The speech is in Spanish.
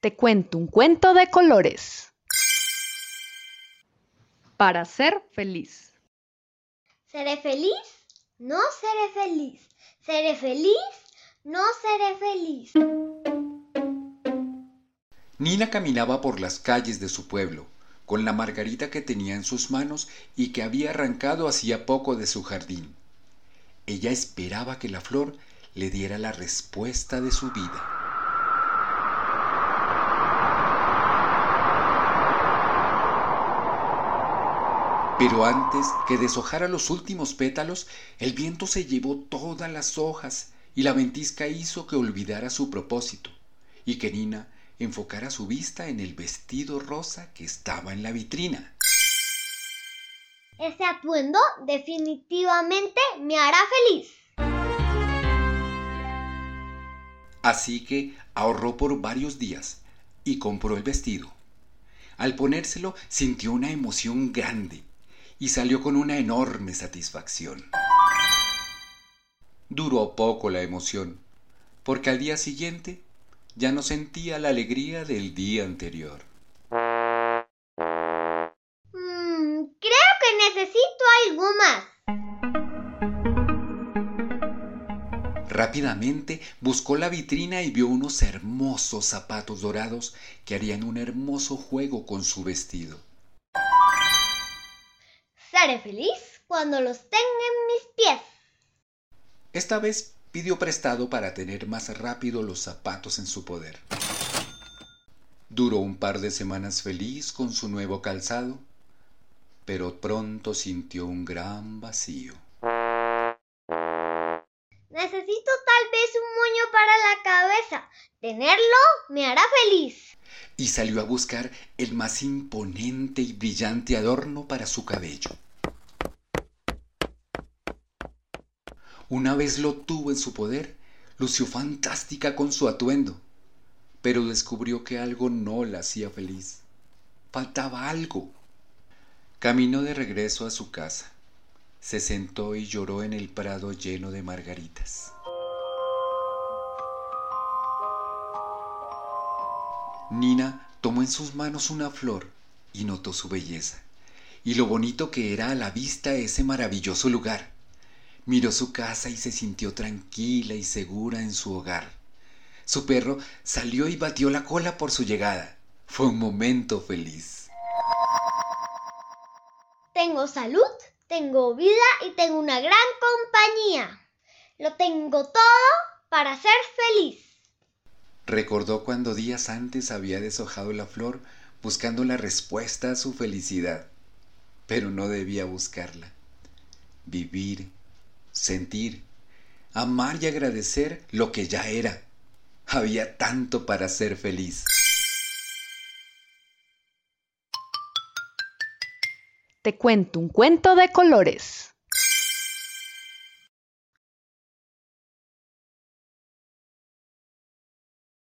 Te cuento un cuento de colores. Para ser feliz. ¿Seré feliz? No seré feliz. ¿Seré feliz? No seré feliz. Nina caminaba por las calles de su pueblo, con la margarita que tenía en sus manos y que había arrancado hacía poco de su jardín. Ella esperaba que la flor le diera la respuesta de su vida. Pero antes que deshojara los últimos pétalos, el viento se llevó todas las hojas y la ventisca hizo que olvidara su propósito y que Nina enfocara su vista en el vestido rosa que estaba en la vitrina. Ese atuendo definitivamente me hará feliz. Así que ahorró por varios días y compró el vestido. Al ponérselo sintió una emoción grande y salió con una enorme satisfacción. Duró poco la emoción, porque al día siguiente ya no sentía la alegría del día anterior. Mm, creo que necesito algo más. Rápidamente buscó la vitrina y vio unos hermosos zapatos dorados que harían un hermoso juego con su vestido. Seré feliz cuando los tenga en mis pies. Esta vez pidió prestado para tener más rápido los zapatos en su poder. Duró un par de semanas feliz con su nuevo calzado, pero pronto sintió un gran vacío. Necesito tal vez un moño para la cabeza. Tenerlo me hará feliz. Y salió a buscar el más imponente y brillante adorno para su cabello. Una vez lo tuvo en su poder, lució fantástica con su atuendo, pero descubrió que algo no la hacía feliz. Faltaba algo. Caminó de regreso a su casa. Se sentó y lloró en el prado lleno de margaritas. Nina tomó en sus manos una flor y notó su belleza y lo bonito que era a la vista ese maravilloso lugar. Miró su casa y se sintió tranquila y segura en su hogar. Su perro salió y batió la cola por su llegada. Fue un momento feliz. Tengo salud, tengo vida y tengo una gran compañía. Lo tengo todo para ser feliz. Recordó cuando días antes había deshojado la flor buscando la respuesta a su felicidad, pero no debía buscarla. Vivir sentir, amar y agradecer lo que ya era. Había tanto para ser feliz. Te cuento un cuento de colores.